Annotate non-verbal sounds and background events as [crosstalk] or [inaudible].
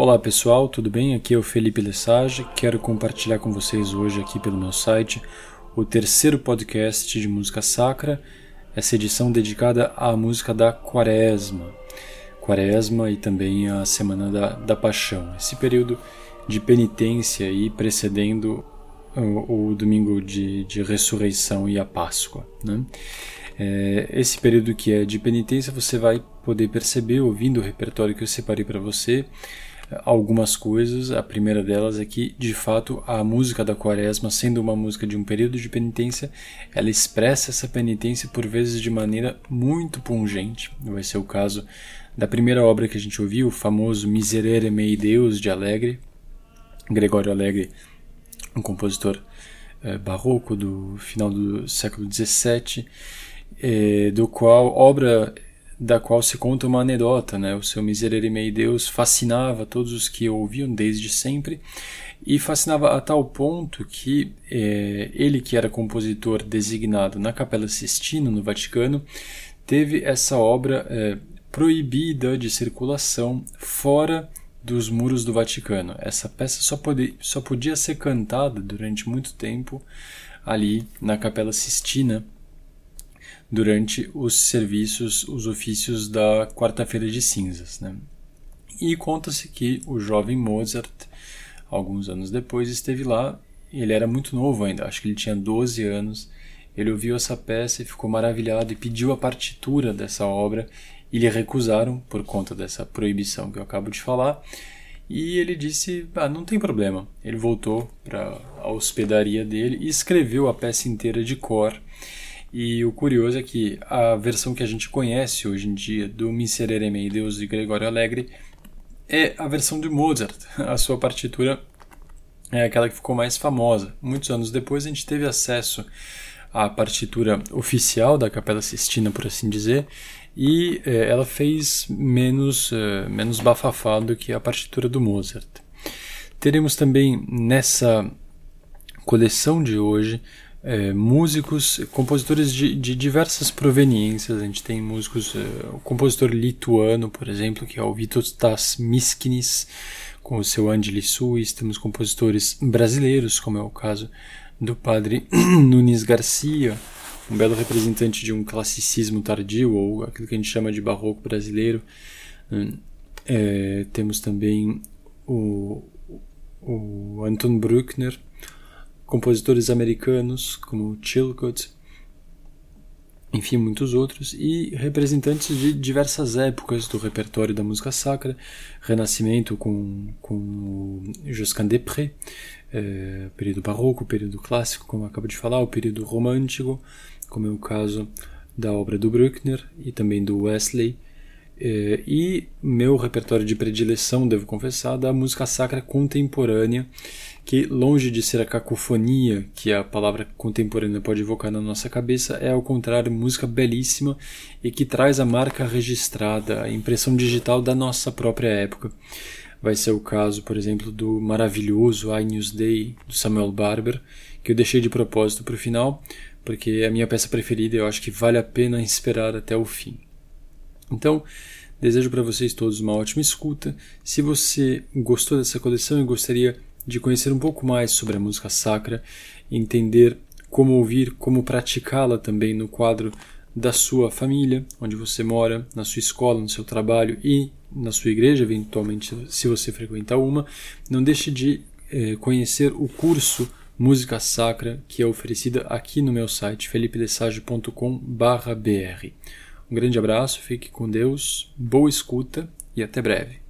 Olá pessoal, tudo bem? Aqui é o Felipe Lessage. Quero compartilhar com vocês hoje aqui pelo meu site o terceiro podcast de música sacra, essa edição dedicada à música da Quaresma. Quaresma e também a Semana da, da Paixão. Esse período de penitência e precedendo o, o domingo de, de ressurreição e a Páscoa. Né? É, esse período que é de penitência você vai poder perceber ouvindo o repertório que eu separei para você algumas coisas. A primeira delas é que, de fato, a música da Quaresma, sendo uma música de um período de penitência, ela expressa essa penitência por vezes de maneira muito pungente. Vai ser o caso da primeira obra que a gente ouviu, o famoso Miserere Mei Deus de Alegre. Gregório Alegre, um compositor é, barroco do final do século XVII, eh, do qual obra da qual se conta uma anedota, né? O seu Miserere Mei Deus fascinava todos os que ouviam desde sempre e fascinava a tal ponto que é, ele, que era compositor designado na Capela Sistina, no Vaticano, teve essa obra é, proibida de circulação fora dos muros do Vaticano. Essa peça só, pode, só podia ser cantada durante muito tempo ali na Capela Sistina, durante os serviços, os ofícios da quarta-feira de cinzas. Né? E conta-se que o jovem Mozart, alguns anos depois, esteve lá. Ele era muito novo ainda, acho que ele tinha 12 anos. Ele ouviu essa peça e ficou maravilhado e pediu a partitura dessa obra e lhe recusaram por conta dessa proibição que eu acabo de falar. E ele disse: ah, não tem problema. Ele voltou para a hospedaria dele e escreveu a peça inteira de cor e o curioso é que a versão que a gente conhece hoje em dia do Miserere Mei Deus de Gregório Alegre é a versão de Mozart. A sua partitura é aquela que ficou mais famosa. Muitos anos depois a gente teve acesso à partitura oficial da Capela Sistina, por assim dizer, e é, ela fez menos, é, menos bafafá do que a partitura do Mozart. Teremos também nessa coleção de hoje é, músicos, compositores de, de, diversas proveniências. A gente tem músicos, é, o compositor lituano, por exemplo, que é o Vytautas Miskinis, com o seu Angeli Suis. Temos compositores brasileiros, como é o caso do padre [clears throat] Nunes Garcia, um belo representante de um classicismo tardio, ou aquilo que a gente chama de barroco brasileiro. É, temos também o, o Anton Bruckner, compositores americanos como Chilcott, enfim, muitos outros, e representantes de diversas épocas do repertório da música sacra, Renascimento com, com Josquin Després, é, período barroco, período clássico, como eu acabo de falar, o período romântico, como é o caso da obra do Bruckner e também do Wesley, e meu repertório de predileção, devo confessar, da música sacra contemporânea, que longe de ser a cacofonia que a palavra contemporânea pode evocar na nossa cabeça, é ao contrário música belíssima e que traz a marca registrada, a impressão digital da nossa própria época. Vai ser o caso, por exemplo, do maravilhoso I News Day do Samuel Barber, que eu deixei de propósito para o final, porque é a minha peça preferida e eu acho que vale a pena esperar até o fim. Então, desejo para vocês todos uma ótima escuta. Se você gostou dessa coleção e gostaria de conhecer um pouco mais sobre a música sacra, entender como ouvir, como praticá-la também no quadro da sua família, onde você mora, na sua escola, no seu trabalho e na sua igreja, eventualmente, se você frequenta uma, não deixe de eh, conhecer o curso Música Sacra que é oferecida aqui no meu site felipedesage.com/br. Um grande abraço, fique com Deus, boa escuta e até breve.